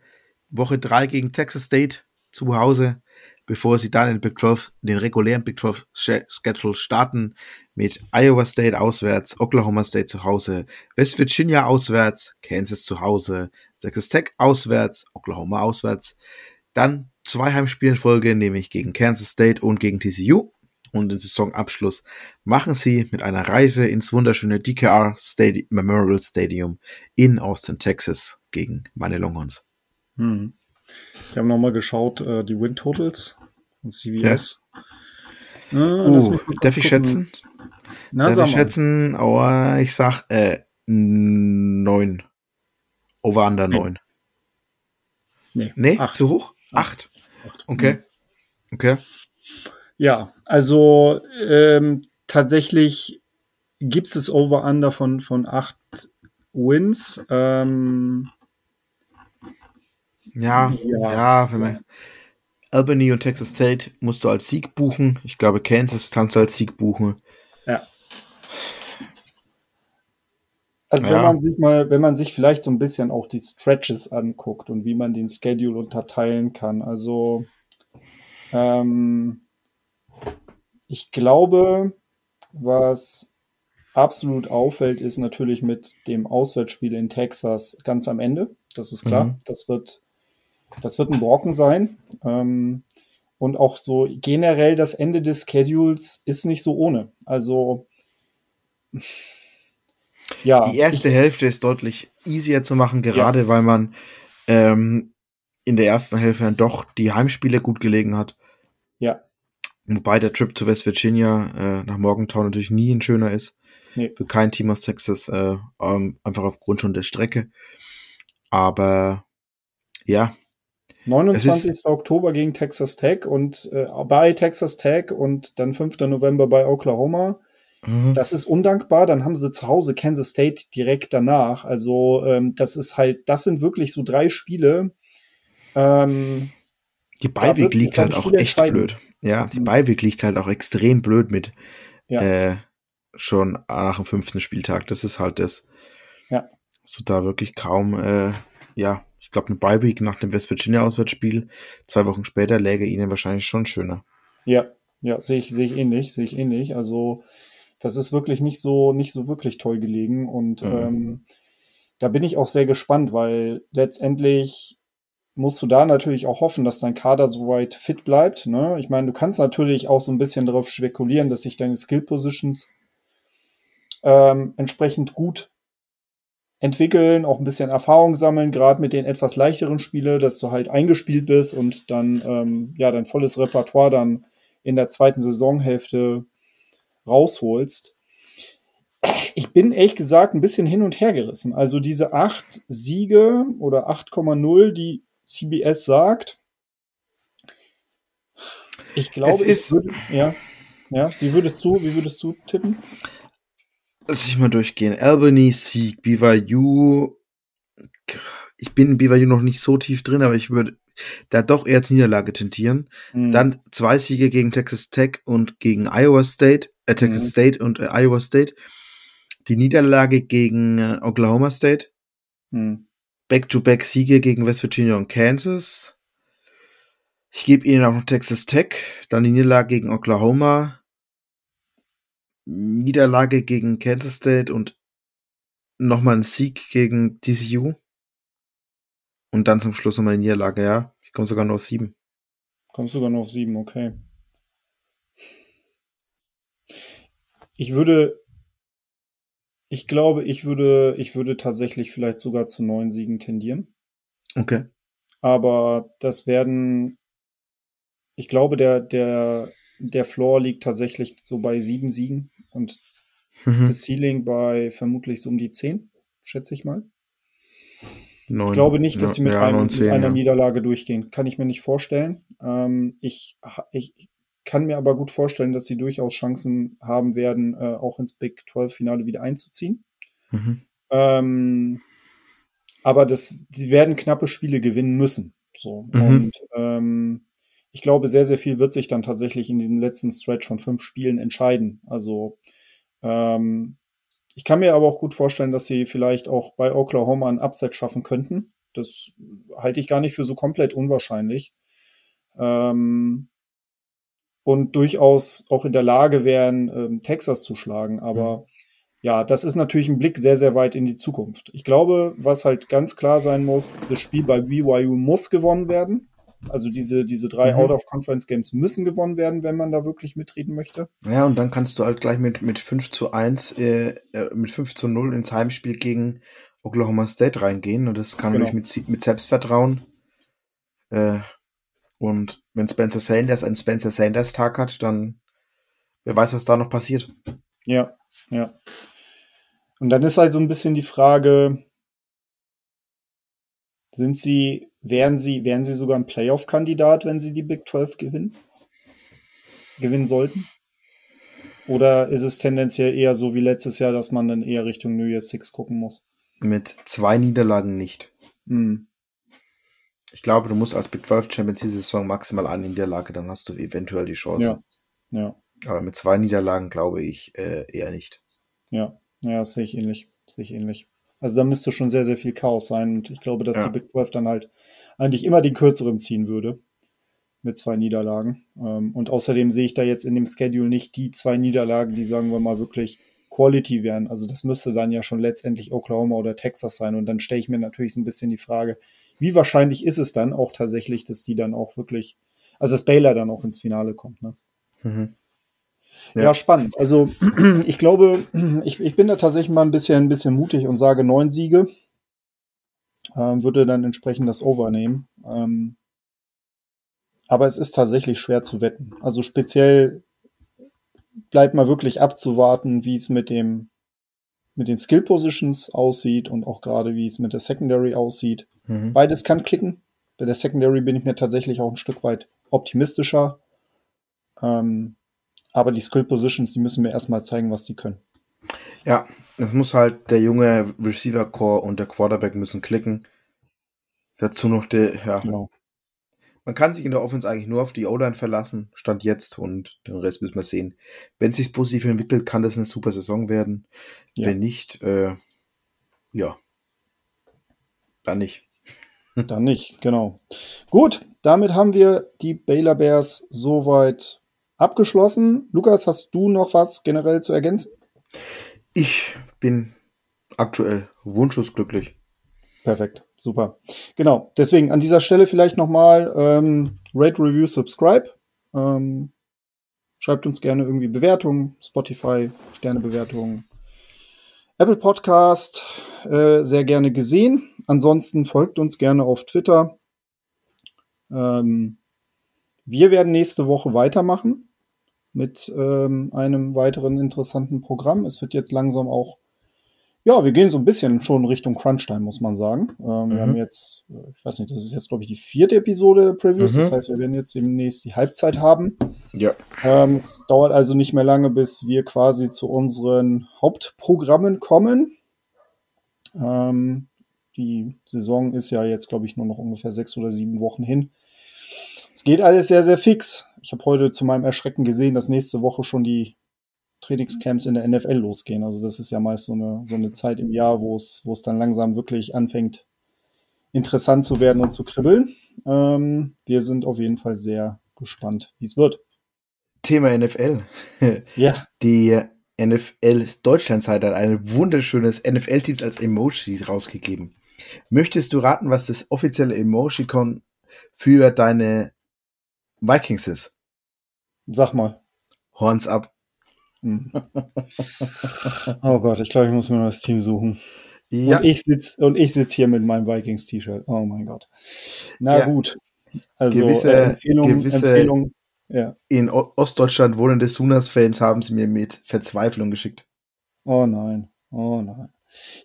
Woche 3 gegen Texas State zu Hause. Bevor sie dann in Big 12, den regulären Big 12 Schedule starten mit Iowa State auswärts, Oklahoma State zu Hause, West Virginia auswärts, Kansas zu Hause, Texas Tech auswärts, Oklahoma auswärts, dann zwei Heimspiele in Folge, nämlich gegen Kansas State und gegen TCU. Und den Saisonabschluss machen sie mit einer Reise ins wunderschöne DKR Stadium, Memorial Stadium in Austin, Texas gegen meine Longhorns. Hm. Ich habe nochmal geschaut, äh, die Win Totals und CVS. Ja. Äh, uh, darf ich schätzen? Na, darf ich schätzen? Oh, ich sag äh, 9. Over under 9. Nee, nee acht. zu hoch? 8. Okay. Okay. Ja, also ähm, tatsächlich gibt es das Over-Under von, von 8 Wins. Ähm, ja, ja, ja, wenn man Albany und Texas State musst du als Sieg buchen. Ich glaube, Kansas kannst du als Sieg buchen. Ja. Also ja. wenn man sich mal, wenn man sich vielleicht so ein bisschen auch die Stretches anguckt und wie man den Schedule unterteilen kann. Also ähm, ich glaube, was absolut auffällt, ist natürlich mit dem Auswärtsspiel in Texas ganz am Ende. Das ist klar. Mhm. Das wird das wird ein Brocken sein. Ähm, und auch so generell das Ende des Schedules ist nicht so ohne. Also ja. Die erste Hälfte ist deutlich easier zu machen, gerade ja. weil man ähm, in der ersten Hälfte dann doch die Heimspiele gut gelegen hat. Ja. Wobei der Trip zu West Virginia äh, nach Morgantown natürlich nie ein schöner ist. Nee. Für kein Team aus Texas, äh, ähm, einfach aufgrund schon der Strecke. Aber ja, 29. Oktober gegen Texas Tech und äh, bei Texas Tech und dann 5. November bei Oklahoma. Mhm. Das ist undankbar. Dann haben sie zu Hause Kansas State direkt danach. Also ähm, das ist halt, das sind wirklich so drei Spiele. Ähm, die Beiweg liegt halt auch echt blöd. Ja, die mhm. Beiweg liegt halt auch extrem blöd mit. Ja. Äh, schon nach dem fünften Spieltag. Das ist halt das. Ja. So da wirklich kaum, äh, ja, ich glaube, eine Bye-Week nach dem West Virginia-Auswärtsspiel, zwei Wochen später, läge ihnen wahrscheinlich schon schöner. Ja, ja, sehe ich, sehe ich ähnlich, sehe ich ähnlich. Also, das ist wirklich nicht so, nicht so wirklich toll gelegen und mhm. ähm, da bin ich auch sehr gespannt, weil letztendlich musst du da natürlich auch hoffen, dass dein Kader soweit fit bleibt. Ne? Ich meine, du kannst natürlich auch so ein bisschen darauf spekulieren, dass sich deine Skill Positions ähm, entsprechend gut entwickeln, auch ein bisschen Erfahrung sammeln, gerade mit den etwas leichteren Spielen, dass du halt eingespielt bist und dann ähm, ja dein volles Repertoire dann in der zweiten Saisonhälfte rausholst. Ich bin ehrlich gesagt ein bisschen hin und her gerissen. Also diese acht Siege oder 8,0, die CBS sagt, ich glaube, es ist, würde, ja, ja, wie würdest du, wie würdest du tippen? Lass ich mal durchgehen. Albany, Sieg, BYU. Ich bin in BYU noch nicht so tief drin, aber ich würde da doch eher zur Niederlage tendieren. Mhm. Dann zwei Siege gegen Texas Tech und gegen Iowa State, äh, Texas mhm. State und äh, Iowa State. Die Niederlage gegen äh, Oklahoma State. Mhm. Back-to-back-Siege gegen West Virginia und Kansas. Ich gebe ihnen auch noch Texas Tech, dann die Niederlage gegen Oklahoma, Niederlage gegen Kansas State und nochmal ein Sieg gegen TCU. Und dann zum Schluss nochmal eine Niederlage, ja. Ich komme sogar nur auf sieben. Kommst sogar nur auf sieben, okay. Ich würde, ich glaube, ich würde, ich würde tatsächlich vielleicht sogar zu neun Siegen tendieren. Okay. Aber das werden, ich glaube, der, der, der Floor liegt tatsächlich so bei sieben Siegen und mhm. das Ceiling bei vermutlich so um die 10, schätze ich mal. 9, ich glaube nicht, dass sie mit, ja, einem, 9, 10, mit einer ja. Niederlage durchgehen. Kann ich mir nicht vorstellen. Ähm, ich, ich kann mir aber gut vorstellen, dass sie durchaus Chancen haben werden, äh, auch ins Big 12-Finale wieder einzuziehen. Mhm. Ähm, aber das, sie werden knappe Spiele gewinnen müssen. So. Mhm. Und ähm, ich glaube, sehr, sehr viel wird sich dann tatsächlich in diesem letzten Stretch von fünf Spielen entscheiden. Also ähm, ich kann mir aber auch gut vorstellen, dass sie vielleicht auch bei Oklahoma ein Upset schaffen könnten. Das halte ich gar nicht für so komplett unwahrscheinlich. Ähm, und durchaus auch in der Lage wären, ähm, Texas zu schlagen. Aber mhm. ja, das ist natürlich ein Blick sehr, sehr weit in die Zukunft. Ich glaube, was halt ganz klar sein muss, das Spiel bei BYU muss gewonnen werden. Also diese, diese drei mhm. Out-of-Conference-Games müssen gewonnen werden, wenn man da wirklich mitreden möchte. Ja, und dann kannst du halt gleich mit, mit 5 zu 1, äh, äh, mit 5 zu 0 ins Heimspiel gegen Oklahoma State reingehen. Und das kann genau. mit, mit Selbstvertrauen äh, und wenn Spencer Sanders einen Spencer Sanders Tag hat, dann wer weiß, was da noch passiert. Ja, ja. Und dann ist halt so ein bisschen die Frage, sind sie, wären sie, wären sie sogar ein Playoff-Kandidat, wenn sie die Big 12 gewinnen? Gewinnen sollten? Oder ist es tendenziell eher so wie letztes Jahr, dass man dann eher Richtung New Year's Six gucken muss? Mit zwei Niederlagen nicht. Hm. Ich glaube, du musst als Big 12 Champions diese Saison maximal eine Niederlage, dann hast du eventuell die Chance. Ja. ja. Aber mit zwei Niederlagen glaube ich äh, eher nicht. Ja, ja, das sehe ich ähnlich. Sehe ich ähnlich. Also da müsste schon sehr, sehr viel Chaos sein. Und ich glaube, dass ja. die Big 12 dann halt eigentlich immer den kürzeren ziehen würde. Mit zwei Niederlagen. Ähm, und außerdem sehe ich da jetzt in dem Schedule nicht die zwei Niederlagen, die, sagen wir mal, wirklich Quality wären. Also das müsste dann ja schon letztendlich Oklahoma oder Texas sein. Und dann stelle ich mir natürlich so ein bisschen die Frage, wie wahrscheinlich ist es dann auch tatsächlich, dass die dann auch wirklich, also dass Baylor dann auch ins Finale kommt, ne? Mhm. Ja. ja. spannend. Also ich glaube, ich, ich bin da tatsächlich mal ein bisschen, ein bisschen mutig und sage neun Siege. Ähm, würde dann entsprechend das Over nehmen. Ähm, aber es ist tatsächlich schwer zu wetten. Also speziell bleibt mal wirklich abzuwarten, wie es mit dem mit den Skill Positions aussieht und auch gerade wie es mit der Secondary aussieht. Mhm. Beides kann klicken. Bei der Secondary bin ich mir tatsächlich auch ein Stück weit optimistischer. Ähm, aber die Skill Positions, die müssen mir erstmal zeigen, was die können. Ja, es muss halt der junge Receiver Core und der Quarterback müssen klicken. Dazu noch der, ja. Genau. Man kann sich in der Offense eigentlich nur auf die O-Line verlassen, stand jetzt und den Rest müssen wir sehen. Wenn es sich positiv entwickelt, kann das eine super Saison werden. Ja. Wenn nicht, äh, ja, dann nicht. Dann nicht, genau. Gut, damit haben wir die Baylor Bears soweit abgeschlossen. Lukas, hast du noch was generell zu ergänzen? Ich bin aktuell wunschlos glücklich. Perfekt, super. Genau, deswegen an dieser Stelle vielleicht nochmal ähm, Rate, Review, Subscribe. Ähm, schreibt uns gerne irgendwie Bewertungen, Spotify, Sternebewertungen, Apple Podcast, äh, sehr gerne gesehen. Ansonsten folgt uns gerne auf Twitter. Ähm, wir werden nächste Woche weitermachen mit ähm, einem weiteren interessanten Programm. Es wird jetzt langsam auch ja, wir gehen so ein bisschen schon Richtung Crunch-Time, muss man sagen. Ähm, mhm. Wir haben jetzt, äh, ich weiß nicht, das ist jetzt, glaube ich, die vierte Episode der Previews. Mhm. Das heißt, wir werden jetzt demnächst die Halbzeit haben. Ja. Ähm, es dauert also nicht mehr lange, bis wir quasi zu unseren Hauptprogrammen kommen. Ähm, die Saison ist ja jetzt, glaube ich, nur noch ungefähr sechs oder sieben Wochen hin. Es geht alles sehr, sehr fix. Ich habe heute zu meinem Erschrecken gesehen, dass nächste Woche schon die Trainingscamps in der NFL losgehen. Also das ist ja meist so eine, so eine Zeit im Jahr, wo es, wo es dann langsam wirklich anfängt, interessant zu werden und zu kribbeln. Ähm, wir sind auf jeden Fall sehr gespannt, wie es wird. Thema NFL. ja. Die NFL Deutschlandzeit hat ein wunderschönes NFL-Teams als Emoji rausgegeben. Möchtest du raten, was das offizielle Emojicon für deine Vikings ist? Sag mal. Horns ab. Hm. oh Gott, ich glaube, ich muss mir noch das Team suchen. Ja. Und ich sitze sitz hier mit meinem Vikings-T-Shirt. Oh mein Gott. Na ja. gut. Also gewisse, äh, Empfehlung, gewisse Empfehlung, ja. in Ostdeutschland wohnende Sunas-Fans haben sie mir mit Verzweiflung geschickt. Oh nein. Oh nein.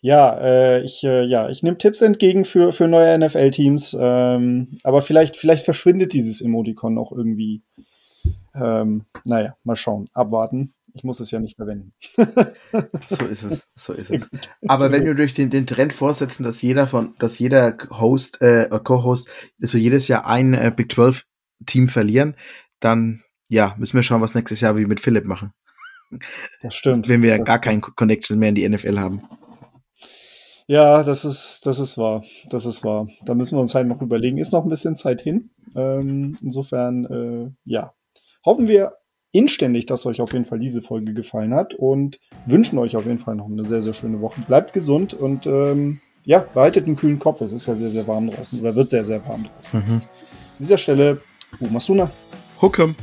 Ja, äh, ich, äh, ja, ich nehme Tipps entgegen für, für neue NFL-Teams, ähm, aber vielleicht, vielleicht verschwindet dieses Emoticon noch irgendwie. Ähm, naja, mal schauen, abwarten. Ich muss es ja nicht verwenden. so ist es, so ist es. Aber wenn wir durch den, den Trend vorsetzen, dass jeder von, dass jeder Host, äh, Co-Host, dass wir jedes Jahr ein äh, Big 12 Team verlieren, dann ja, müssen wir schauen, was nächstes Jahr wie mit Philipp machen. Das stimmt. Wenn wir gar keinen Connection mehr in die NFL haben. Ja, das ist, das ist wahr. Das ist wahr. Da müssen wir uns halt noch überlegen. Ist noch ein bisschen Zeit hin. Ähm, insofern, äh, ja, hoffen wir inständig, dass euch auf jeden Fall diese Folge gefallen hat und wünschen euch auf jeden Fall noch eine sehr, sehr schöne Woche. Bleibt gesund und ähm, ja, behaltet einen kühlen Kopf. Es ist ja sehr, sehr warm draußen oder wird sehr, sehr warm draußen. Mhm. An dieser Stelle, Masuna. Huckem.